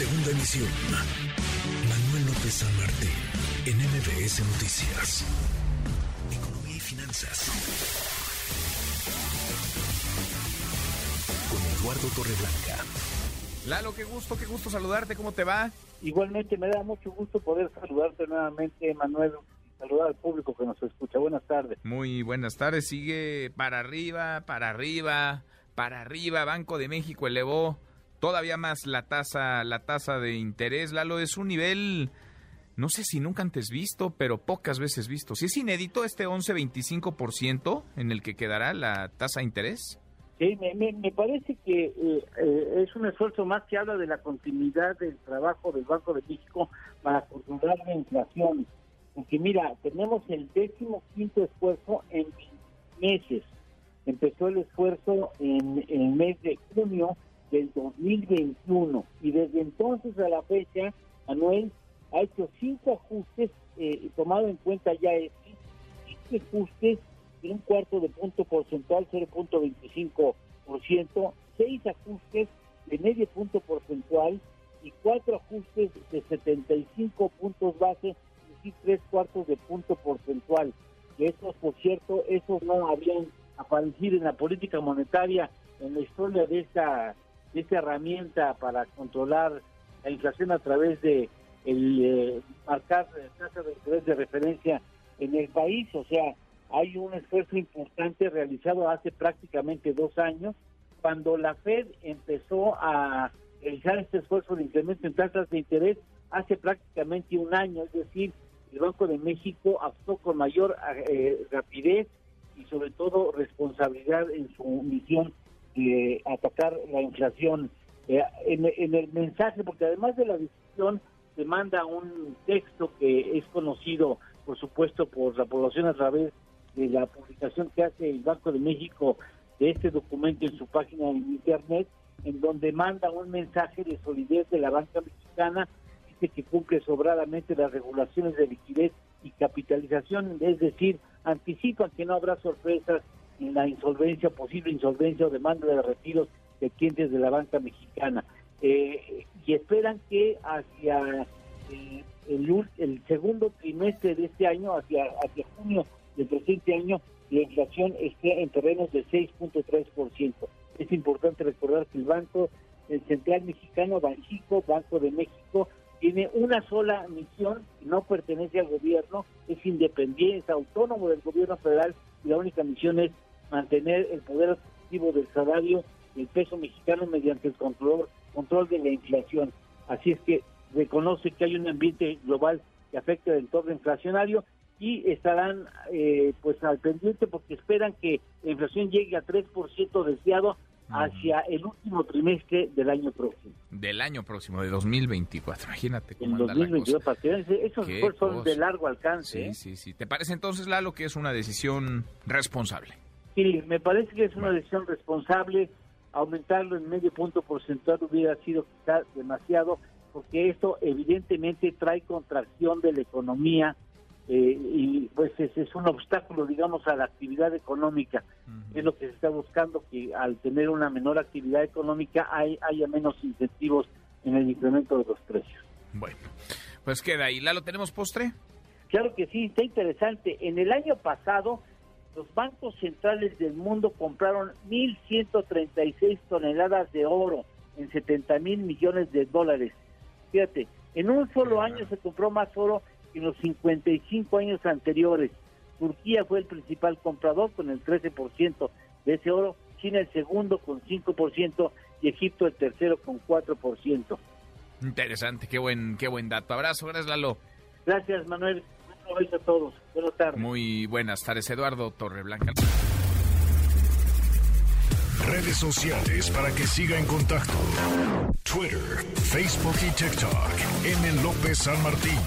Segunda emisión. Manuel López San Martín, en MBS Noticias. Economía y finanzas. Con Eduardo Torreblanca. Lalo, qué gusto, qué gusto saludarte, ¿cómo te va? Igualmente me da mucho gusto poder saludarte nuevamente, Manuel, saludar al público que nos escucha. Buenas tardes. Muy buenas tardes, sigue para arriba, para arriba, para arriba. Banco de México elevó todavía más la tasa, la tasa de interés. Lalo, es un nivel, no sé si nunca antes visto, pero pocas veces visto. Si es inédito este 11-25% en el que quedará la tasa de interés. Sí, me, parece que eh, eh, es un esfuerzo más que habla de la continuidad del trabajo del Banco de México para controlar la inflación. Porque mira, tenemos el décimo quinto esfuerzo en meses. Empezó el esfuerzo en el mes de junio del 2021 y desde entonces a la fecha, Manuel ha hecho cinco ajustes, eh, tomado en cuenta ya este, cinco ajustes de un cuarto de punto porcentual, 0.25%, seis ajustes de medio punto porcentual y cuatro ajustes de 75 puntos base, y tres cuartos de punto porcentual. Que estos, por cierto, esos no habían aparecido en la política monetaria en la historia de esta esta herramienta para controlar la inflación a través de el eh, marcar tasa de interés de referencia en el país, o sea, hay un esfuerzo importante realizado hace prácticamente dos años, cuando la Fed empezó a realizar este esfuerzo de incremento en tasas de interés hace prácticamente un año, es decir, el Banco de México actuó con mayor eh, rapidez y sobre todo responsabilidad en su misión de atacar la inflación. Eh, en, el mensaje, porque además de la decisión, se manda un texto que es conocido, por supuesto, por la población a través de la publicación que hace el Banco de México de este documento en su página de internet, en donde manda un mensaje de solidez de la banca mexicana, dice que cumple sobradamente las regulaciones de liquidez y capitalización, es decir, anticipan que no habrá sorpresas la insolvencia, posible insolvencia o demanda de retiros de clientes de la banca mexicana. Eh, y esperan que hacia eh, el, el, segundo trimestre de este año, hacia, hacia junio del presente año, la inflación esté en terrenos de 6.3%. Es importante recordar que el Banco el Central Mexicano, Banjico, Banco de México, tiene una sola misión, no pertenece al gobierno, es independiente, es autónomo del gobierno federal y la única misión es mantener el poder adquisitivo del salario del peso mexicano mediante el control, control de la inflación. Así es que reconoce que hay un ambiente global que afecta el entorno inflacionario y estarán eh, pues al pendiente porque esperan que la inflación llegue a 3% deseado hacia el último trimestre del año próximo. Del año próximo, de 2024. Imagínate cómo anda la cosa. Esos son de largo alcance. Sí, ¿eh? sí, sí. ¿Te parece entonces, Lalo, que es una decisión responsable? Sí, me parece que es una decisión responsable. Aumentarlo en medio punto porcentual hubiera sido quizás demasiado, porque esto evidentemente trae contracción de la economía eh, y pues es, es, un obstáculo, digamos, a la actividad económica. Es lo que se está buscando, que al tener una menor actividad económica hay, haya menos incentivos en el incremento de los precios. Bueno, pues queda ahí. ¿Lalo, tenemos postre? Claro que sí, está interesante. En el año pasado los bancos centrales del mundo compraron 1.136 toneladas de oro en 70 mil millones de dólares. Fíjate, en un solo año se compró más oro que en los 55 años anteriores. Turquía fue el principal comprador con el 13% de ese oro, China el segundo con 5% y Egipto el tercero con 4%. Interesante, qué buen, qué buen dato. Abrazo, gracias Lalo. Gracias Manuel a todos. Buenas tardes. Muy buenas tardes, Eduardo Torreblanca. Redes sociales para que siga en contacto: Twitter, Facebook y TikTok. M. López San Martín.